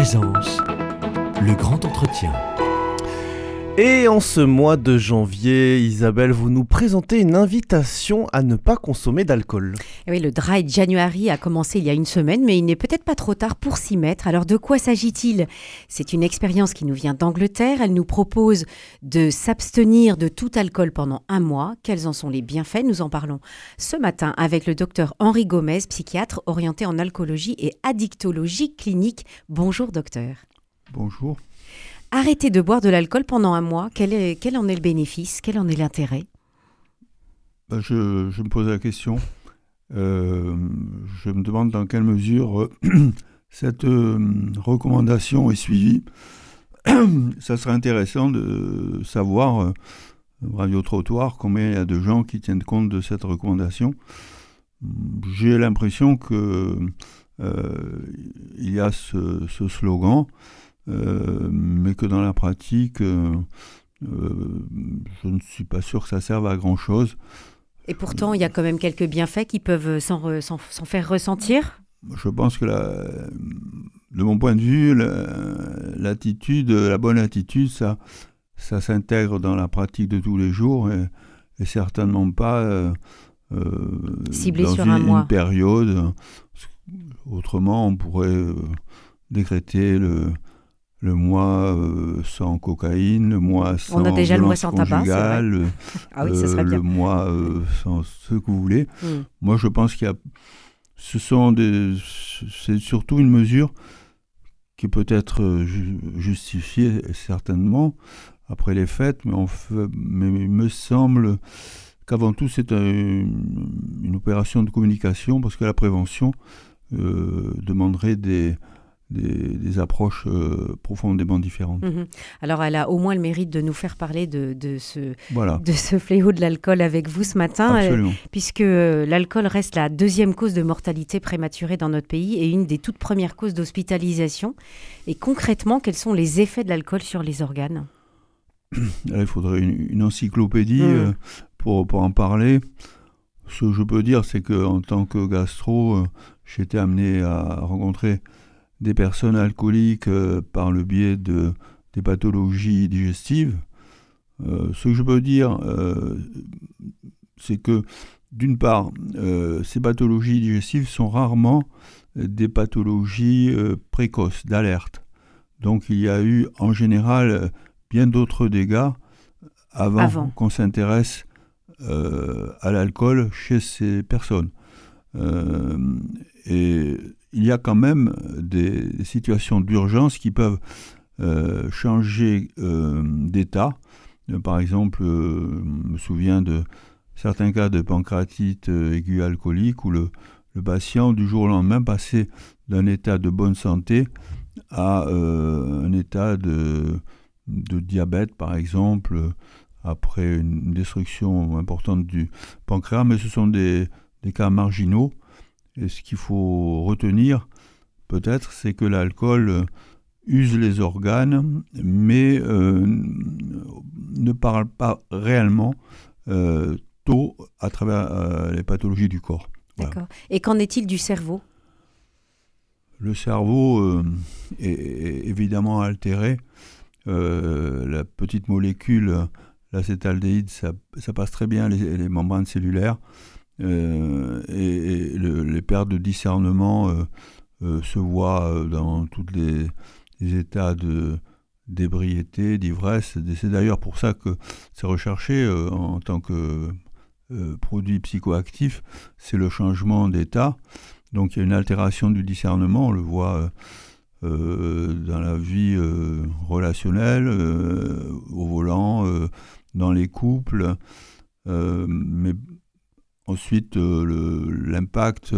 présence, le grand entretien. Et en ce mois de janvier, Isabelle, vous nous présentez une invitation à ne pas consommer d'alcool. Eh oui, le Dry January a commencé il y a une semaine, mais il n'est peut-être pas trop tard pour s'y mettre. Alors de quoi s'agit-il? C'est une expérience qui nous vient d'Angleterre. Elle nous propose de s'abstenir de tout alcool pendant un mois. Quels en sont les bienfaits? Nous en parlons ce matin avec le docteur Henri Gomez, psychiatre orienté en alcoolologie et addictologie clinique. Bonjour docteur. Bonjour. Arrêter de boire de l'alcool pendant un mois, quel, en est le bénéfice? Quel en est l'intérêt? Ben, je, me pose la question. Euh, je me demande dans quelle mesure euh, cette euh, recommandation est suivie. Ça serait intéressant de savoir, Radio Trottoir, combien il y a de gens qui tiennent compte de cette recommandation. J'ai l'impression que il y a ce, slogan, mais que dans la pratique, euh, euh, je ne suis pas sûr que ça serve à grand chose. Et pourtant, il y a quand même quelques bienfaits qui peuvent s'en re- s'en- s'en faire ressentir? Je pense que la- de mon point de vue, la- l'attitude, la bonne attitude, ça, ça s'intègre dans la pratique de tous les jours et, et certainement pas euh, euh, Ciblé dans sur une, un mois. une période. Autrement, on pourrait euh, décréter le, le mois euh, sans cocaïne, le mois sans On a déjà le mois sans tabac, Ah oui, ça euh, serait bien. le mois euh, sans ce que vous voulez. Hmm. Moi, je pense qu'il y a. Ce sont des. C'est surtout une mesure qui peut être ju- justifiée, certainement, après les fêtes, mais, on fait- mais il me semble qu'avant tout, c'est un- une opération de communication, parce que la prévention demanderait des, des, des approches euh, profondément différentes. Mhm. Alors, elle a au moins le mérite de nous faire parler de, de ce, Voilà, de ce fléau de l'alcool avec vous ce matin, euh, puisque euh, l'alcool reste la deuxième cause de mortalité prématurée dans notre pays et une des toutes premières causes d'hospitalisation. Et concrètement, quels sont les effets de l'alcool sur les organes? Là, il faudrait une, une encyclopédie euh, pour, pour en parler. Ce que je peux dire, c'est qu'en tant que gastro, j'ai été amené à rencontrer des personnes alcooliques euh, par le biais de, des pathologies digestives. Euh, ce que je peux dire, euh, c'est que d'une part, ces pathologies digestives sont rarement des pathologies précoces, d'alerte. Donc il y a eu en général bien d'autres dégâts avant, Avant. qu'on s'intéresse euh, à l'alcool chez ces personnes. Euh, et il y a quand même des, situations d'urgence qui peuvent euh, changer euh, d'état. Par exemple, je me souviens de certains cas de pancréatite aiguë alcoolique où le, patient, du jour au lendemain, passait d'un état de bonne santé à un état de, de diabète, par exemple, après une destruction importante du pancréas, mais ce sont des, des cas marginaux. Et ce qu'il faut retenir, peut-être, c'est que l'alcool euh, use les organes, mais euh, ne parle pas réellement euh, tôt à travers euh, les pathologies du corps. Voilà. D'accord. Et qu'en est-il du cerveau? Le cerveau est, est évidemment altéré. La petite molécule, l'acétaldéhyde, ça, ça passe très bien les, les membranes cellulaires. Euh, et et le- les pertes de discernement euh, euh, se voient dans tous les, états de d'ébriété, d'ivresse. C'est d'ailleurs pour ça que c'est recherché en tant que produit psychoactif, c'est le changement d'état. Donc il y a une altération du discernement, on le voit dans la vie relationnelle, au volant, dans les couples, mais ensuite euh, l'impact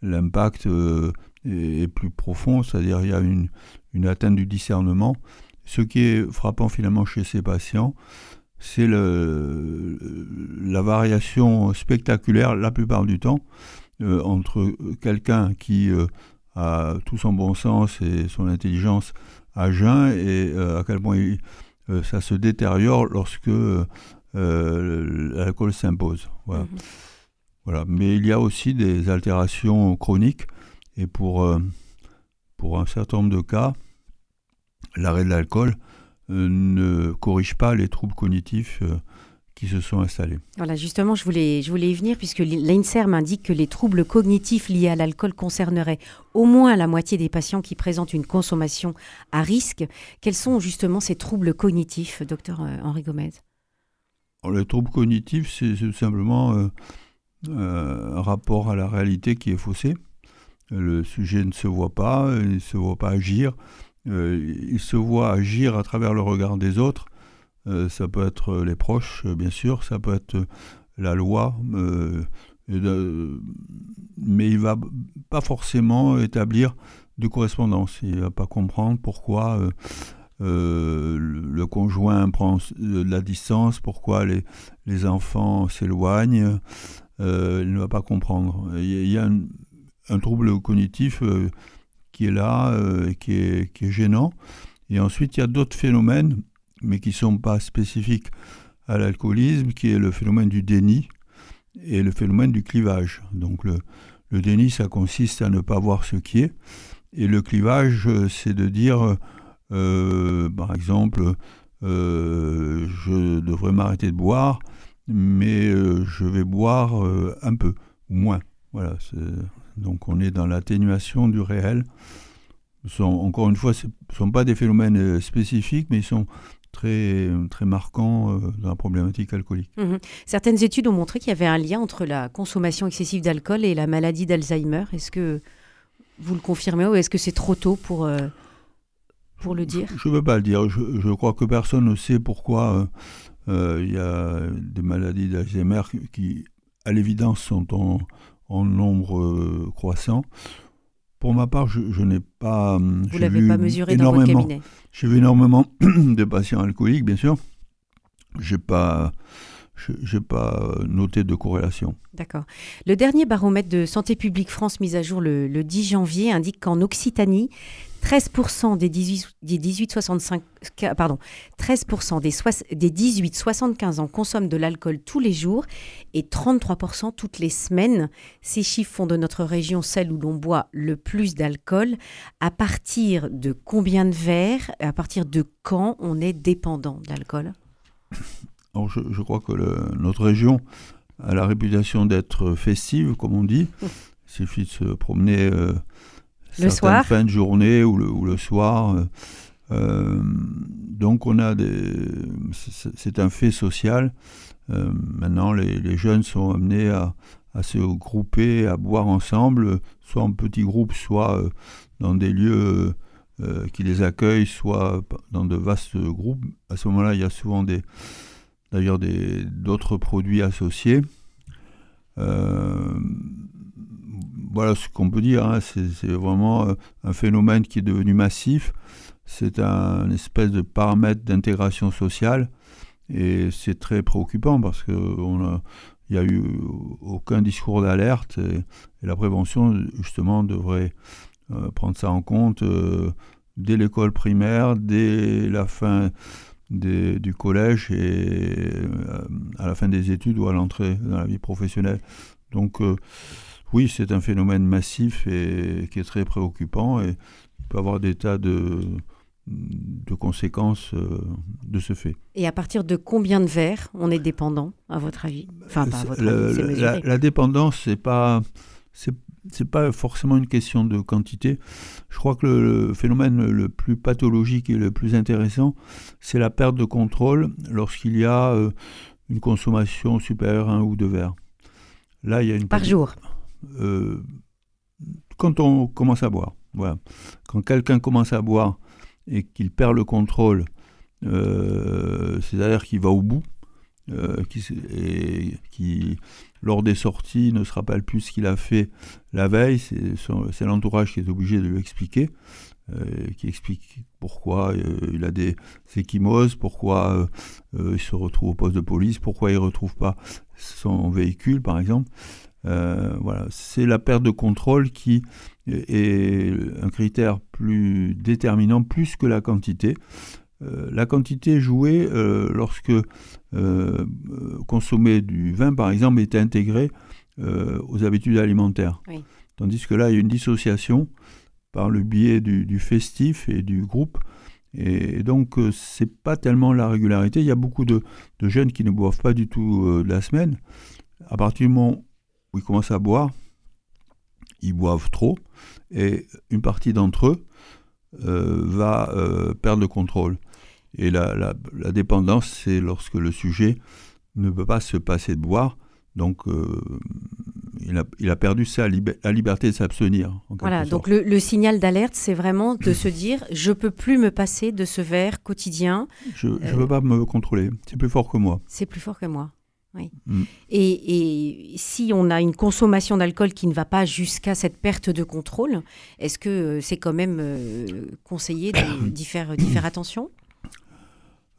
l'impact euh, est, plus profond, c'est-à-dire il y a une, une atteinte du discernement. Ce qui est frappant finalement chez ces patients, c'est la variation spectaculaire la plupart du temps euh, entre quelqu'un qui a tout son bon sens et son intelligence à jeun et à quel point ça se détériore lorsque euh, l'alcool s'impose. Voilà. Mhm. Voilà. Mais il y a aussi des altérations chroniques et pour, euh, pour un certain nombre de cas, l'arrêt de l'alcool ne corrige pas les troubles cognitifs qui se sont installés. Voilà, justement, je voulais, je voulais y venir puisque l'INSERM indique que les troubles cognitifs liés à l'alcool concerneraient au moins la moitié des patients qui présentent une consommation à risque. Quels sont justement ces troubles cognitifs, docteur euh, Henri Gomez? Les troubles cognitifs, c'est tout simplement euh, euh, un rapport à la réalité qui est faussé. Le sujet ne se voit pas, il ne se voit pas agir, il se voit agir à travers le regard des autres euh, ça peut être les proches, euh, bien sûr, ça peut être la loi, euh, mais il va pas forcément établir de correspondance. Il va pas comprendre pourquoi le, conjoint prend de la distance, pourquoi les, enfants s'éloignent. il ne va pas comprendre. Il y a un, trouble cognitif qui est là, qui, est, qui est gênant. Et ensuite, il y a d'autres phénomènes mais qui ne sont pas spécifiques à l'alcoolisme, qui est le phénomène du déni et le phénomène du clivage. Donc le, déni, ça consiste à ne pas voir ce qui est, et le clivage, euh, c'est de dire, euh, par exemple, euh, je devrais m'arrêter de boire, mais je vais boire un peu, ou moins. Voilà, donc on est dans l'atténuation du réel. Encore une fois, ce ne sont pas des phénomènes spécifiques, mais ils sont très, très marquant euh, dans la problématique alcoolique. Mhm. Certaines études ont montré qu'il y avait un lien entre la consommation excessive d'alcool et la maladie d'Alzheimer. Est-ce que vous le confirmez ou est-ce que c'est trop tôt pour, euh, pour le dire? Je ne veux pas le dire. Je, je, crois que personne ne sait pourquoi euh, il y a des maladies d'Alzheimer qui, à l'évidence, sont en, en nombre croissant. Pour ma part, je, n'ai pas. Vous l'avez pas mesuré dans votre cabinet? J'ai vu énormément de patients alcooliques, bien sûr. J'ai pas. Je n'ai pas noté de corrélation. D'accord. Le dernier baromètre de Santé publique France mis à jour le, le 10 janvier indique qu'en Occitanie, 13% des 18, des 65, pardon, 13 des, des 18-75 ans consomment de l'alcool tous les jours et 33% toutes les semaines. Ces chiffres font de notre région celle où l'on boit le plus d'alcool. À partir de combien de verres, à partir de quand on est dépendant de l'alcool? Je, je, crois que notre région a la réputation d'être festive, comme on dit. Il suffit de se promener. Euh, le soir fin de journée ou le, ou le soir. Euh, euh, donc on a des, c'est un fait social. Euh, maintenant, les, les, jeunes sont amenés à, à, se grouper, à boire ensemble, soit en petits groupes, soit dans des lieux qui les accueillent, soit dans de vastes groupes. À ce moment-là, il y a souvent des, d'ailleurs d'autres produits associés. Euh, voilà ce qu'on peut dire. Hein. C'est vraiment euh, un phénomène qui est devenu massif. C'est un espèce de paramètre d'intégration sociale. Et c'est très préoccupant parce qu'il n'y a eu aucun discours d'alerte. Et, la prévention, justement, devrait euh, prendre ça en compte euh, dès l'école primaire, dès la fin du collège et à la fin des études ou à l'entrée dans la vie professionnelle. Donc, oui, c'est un phénomène massif et qui est très préoccupant et il peut avoir des tas de, de conséquences euh, de ce fait. Et à partir de combien de verres on est dépendant, à votre avis? Enfin, pas à votre avis, la, la, dépendance, c'est pas c'est pas forcément une question de quantité. Je crois que le, phénomène le plus pathologique et le plus intéressant, c'est la perte de contrôle lorsqu'il y a euh, une consommation supérieure à un ou deux verres. Là, il y a une par jour. Euh, quand on commence à boire. Voilà. Quand quelqu'un commence à boire et qu'il perd le contrôle, euh, c'est-à-dire qu'il va au bout, euh, qui, et qui, lors des sorties, ne se rappelle plus ce qu'il a fait la veille, c'est l'entourage qui est obligé de lui expliquer, qui explique pourquoi il a des échymoses, pourquoi il se retrouve au poste de police, pourquoi il ne retrouve pas son véhicule, par exemple. Euh, voilà, c'est la perte de contrôle qui est un critère plus déterminant plus que la quantité. Euh, la quantité jouée euh, lorsque consommer du vin, par exemple, est intégrée aux habitudes alimentaires. Tandis que là, il y a une dissociation par le biais du, festif et du groupe. Et donc, c'est pas tellement la régularité. Il y a beaucoup de, de jeunes qui ne boivent pas du tout de la semaine. À partir du moment où ils commencent à boire, ils boivent trop. Et une partie d'entre eux euh, va euh, perdre le contrôle. Et la, la- la dépendance, c'est lorsque le sujet ne peut pas se passer de boire. Donc, euh, il, a, il a perdu sa la liberté de s'abstenir. Voilà, sorte. donc le, le signal d'alerte, c'est vraiment de se dire je peux plus me passer de ce verre quotidien, Je ne peux pas me contrôler. C'est plus fort que moi. c'est plus fort que moi. Oui. Mm. Et, et si on a une consommation d'alcool qui ne va pas jusqu'à cette perte de contrôle, est-ce que euh, c'est quand même euh, conseillé d'y faire, attention?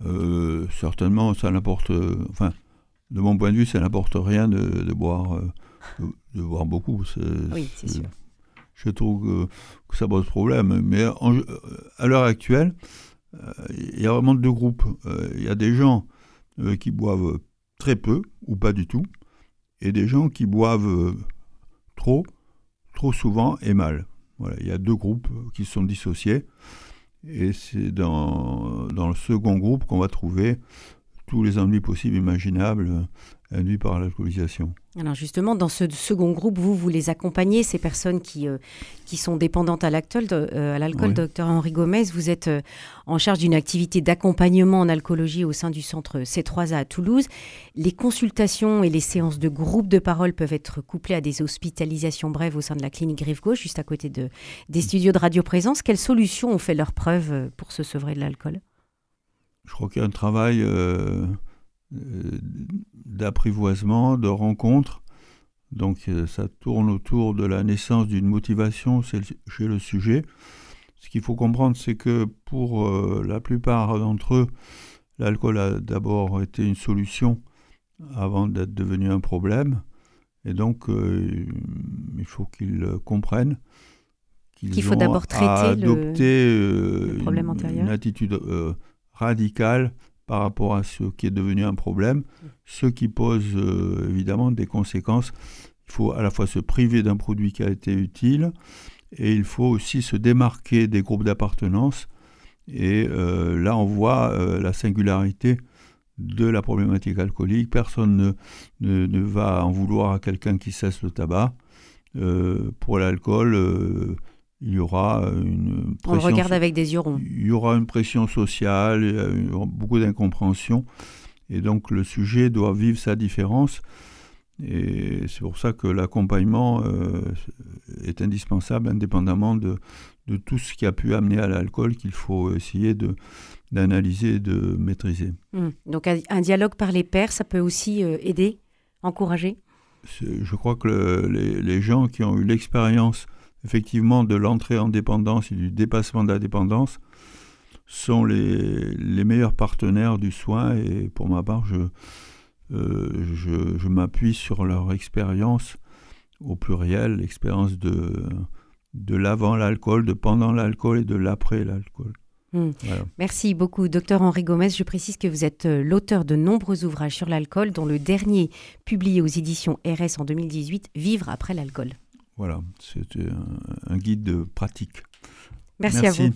Euh, certainement, ça n'apporte. enfin, de mon point de vue, ça n'apporte rien de, de boire, de, de boire beaucoup. Oui, c'est sûr. Je trouve que, que ça pose problème. Mais en- à l'heure actuelle, il y a vraiment deux groupes. Il y a des gens qui boivent très peu ou pas du tout, et des gens qui boivent euh, trop, trop souvent et mal. Voilà, il y a deux groupes euh, qui sont dissociés. Et c'est dans, dans le second groupe qu'on va trouver tous les ennuis possibles imaginables euh, induits par l'alcoolisation. Alors justement, dans ce second groupe, vous, vous les accompagnez, ces personnes qui, euh, qui sont dépendantes à l'alcool, euh, l'alcool. Oui. Docteur Henri Gomez, vous êtes euh, en charge d'une activité d'accompagnement en alcoolologie au sein du centre C3A à Toulouse. Les consultations et les séances de groupe de parole peuvent être couplées à des hospitalisations brèves au sein de la clinique Rive Gauche, juste à côté de, des studios de radioprésence. Quelles solutions ont fait leur preuve euh, pour se sevrer de l'alcool? Je crois qu'il y a un travail euh, euh, d'apprivoisement, de rencontre. Donc euh, ça tourne autour de la naissance d'une motivation chez le- sujet. Ce qu'il faut comprendre, c'est que pour euh, la plupart d'entre eux, l'alcool a d'abord été une solution avant d'être devenu un problème. Et donc, euh, il faut qu'ils comprennent qu'ils Qu'il faut ont d'abord à traiter le- adopter euh, le problème une- antérieur. une attitude euh, radicale par rapport à ce qui est devenu un problème, ce qui pose euh, évidemment des conséquences. Il faut à la fois se priver d'un produit qui a été utile et il faut aussi se démarquer des groupes d'appartenance. Et euh, là, on voit euh, la singularité de la problématique alcoolique. Personne ne, va en vouloir à quelqu'un qui cesse le tabac. Pour l'alcool, il y aura une On le pression regarde so- avec des yeux ronds. il y aura une pression sociale, il y beaucoup d'incompréhension. Et donc le sujet doit vivre sa différence. Et c'est pour ça que l'accompagnement euh, est indispensable, indépendamment de, de tout ce qui a pu amener à l'alcool, qu'il faut essayer de, d'analyser et de maîtriser. Hmm. Donc un, dialogue par les pairs, ça peut aussi euh, aider, encourager? Je crois que le- les, les gens qui ont eu l'expérience effectivement de l'entrée en dépendance et du dépassement de la dépendance sont les, les meilleurs partenaires du soin et pour ma part, je, euh, je, je m'appuie sur leur expérience au pluriel, l'expérience de, de l'avant l'alcool, de pendant l'alcool et de l'après l'alcool. Hmm. Voilà. Merci beaucoup, docteur Henri Gomez. Je précise que vous êtes euh, l'auteur de nombreux ouvrages sur l'alcool, dont le dernier, publié aux éditions RS en 2018, Vivre après l'alcool. Voilà, c'était un, un guide pratique. Merci, à vous.